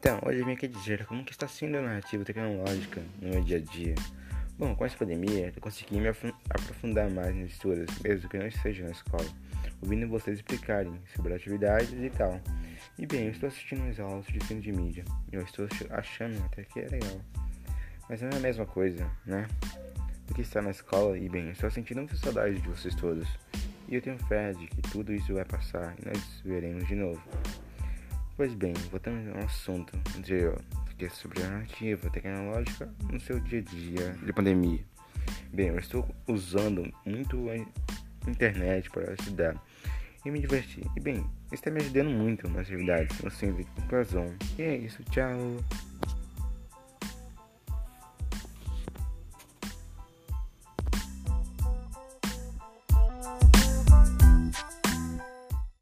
Então, hoje eu vim aqui dizer como que está sendo a narrativa tecnológica no meu dia a dia. Bom, com essa pandemia, eu consegui me aprofundar mais nos estudos, mesmo que não esteja na escola, ouvindo vocês explicarem sobre atividades e tal. E bem, eu estou assistindo as aulas de ensino de mídia, e eu estou achando até que é legal. Mas não é a mesma coisa, né? Do que estar na escola, e bem, eu estou sentindo muita saudade de vocês todos. E eu tenho fé de que tudo isso vai passar e nós veremos de novo. Pois bem, voltando ao assunto anterior, que é sobre a narrativa tecnológica no seu dia a dia de pandemia. Bem, eu estou usando muito a internet para estudar e me divertir. E bem, está me ajudando muito nas atividades no Civic Plazon. E é isso, tchau!